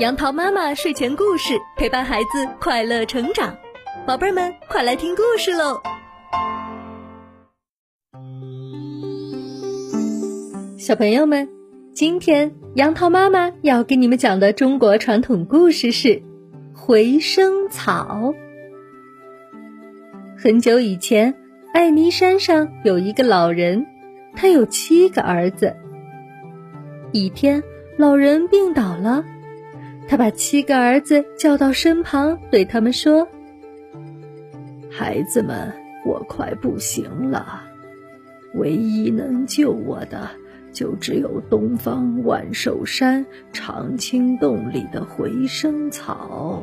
杨桃妈妈睡前故事陪伴孩子快乐成长，宝贝们快来听故事喽！小朋友们，今天杨桃妈妈要给你们讲的中国传统故事是回声草。很久以前，艾尼山上有一个老人，他有七个儿子。一天，老人病倒了。他把七个儿子叫到身旁，对他们说：“孩子们，我快不行了，唯一能救我的，就只有东方万寿山长青洞里的回声草。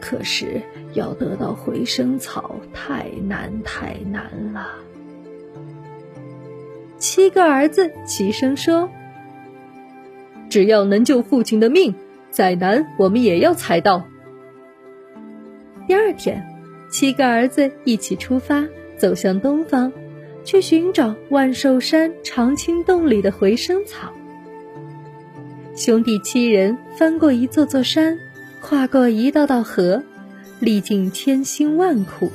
可是要得到回声草，太难太难了。”七个儿子齐声说：“只要能救父亲的命。”再难，我们也要采到。第二天，七个儿子一起出发，走向东方，去寻找万寿山长青洞里的回声草。兄弟七人翻过一座座山，跨过一道道河，历尽千辛万苦，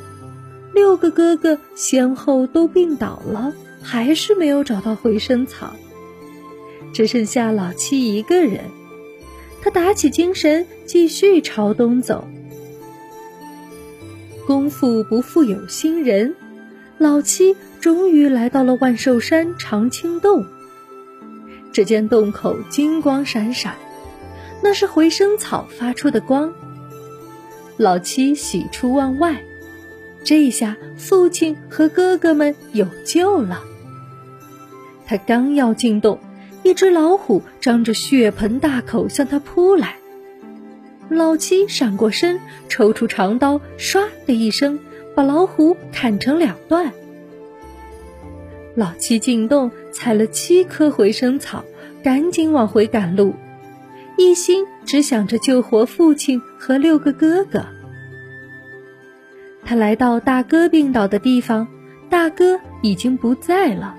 六个哥哥先后都病倒了，还是没有找到回声草，只剩下老七一个人。他打起精神，继续朝东走。功夫不负有心人，老七终于来到了万寿山长青洞。只见洞口金光闪闪，那是回声草发出的光。老七喜出望外，这下父亲和哥哥们有救了。他刚要进洞。一只老虎张着血盆大口向他扑来，老七闪过身，抽出长刀，唰的一声把老虎砍成两段。老七进洞采了七颗回声草，赶紧往回赶路，一心只想着救活父亲和六个哥哥。他来到大哥病倒的地方，大哥已经不在了。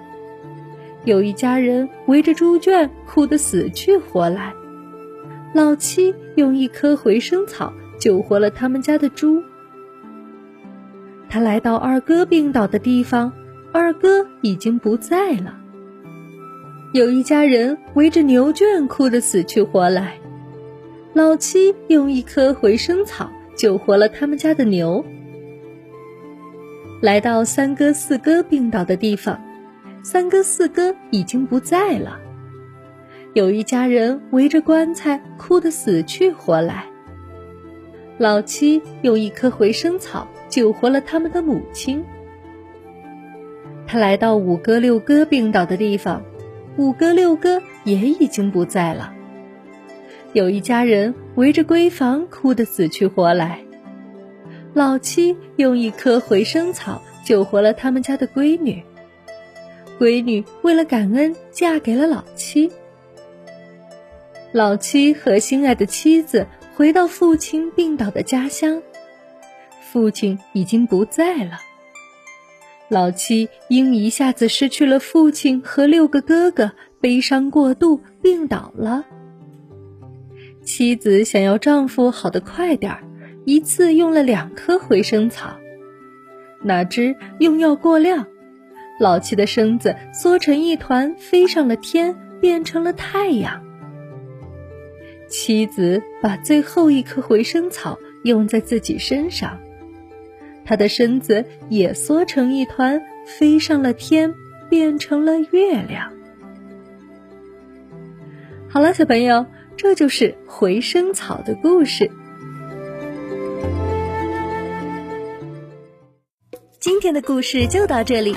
有一家人围着猪圈哭得死去活来，老七用一颗回声草救活了他们家的猪。他来到二哥病倒的地方，二哥已经不在了。有一家人围着牛圈哭得死去活来，老七用一颗回声草救活了他们家的牛。来到三哥四哥病倒的地方。三哥四哥已经不在了，有一家人围着棺材哭得死去活来。老七用一颗回声草救活了他们的母亲。他来到五哥六哥病倒的地方，五哥六哥也已经不在了。有一家人围着闺房哭得死去活来。老七用一颗回声草救活了他们家的闺女。闺女为了感恩，嫁给了老七。老七和心爱的妻子回到父亲病倒的家乡，父亲已经不在了。老七因一下子失去了父亲和六个哥哥，悲伤过度，病倒了。妻子想要丈夫好的快点儿，一次用了两颗回声草，哪知用药过量。老七的身子缩成一团，飞上了天，变成了太阳。妻子把最后一颗回声草用在自己身上，他的身子也缩成一团，飞上了天，变成了月亮。好了，小朋友，这就是回声草的故事。今天的故事就到这里。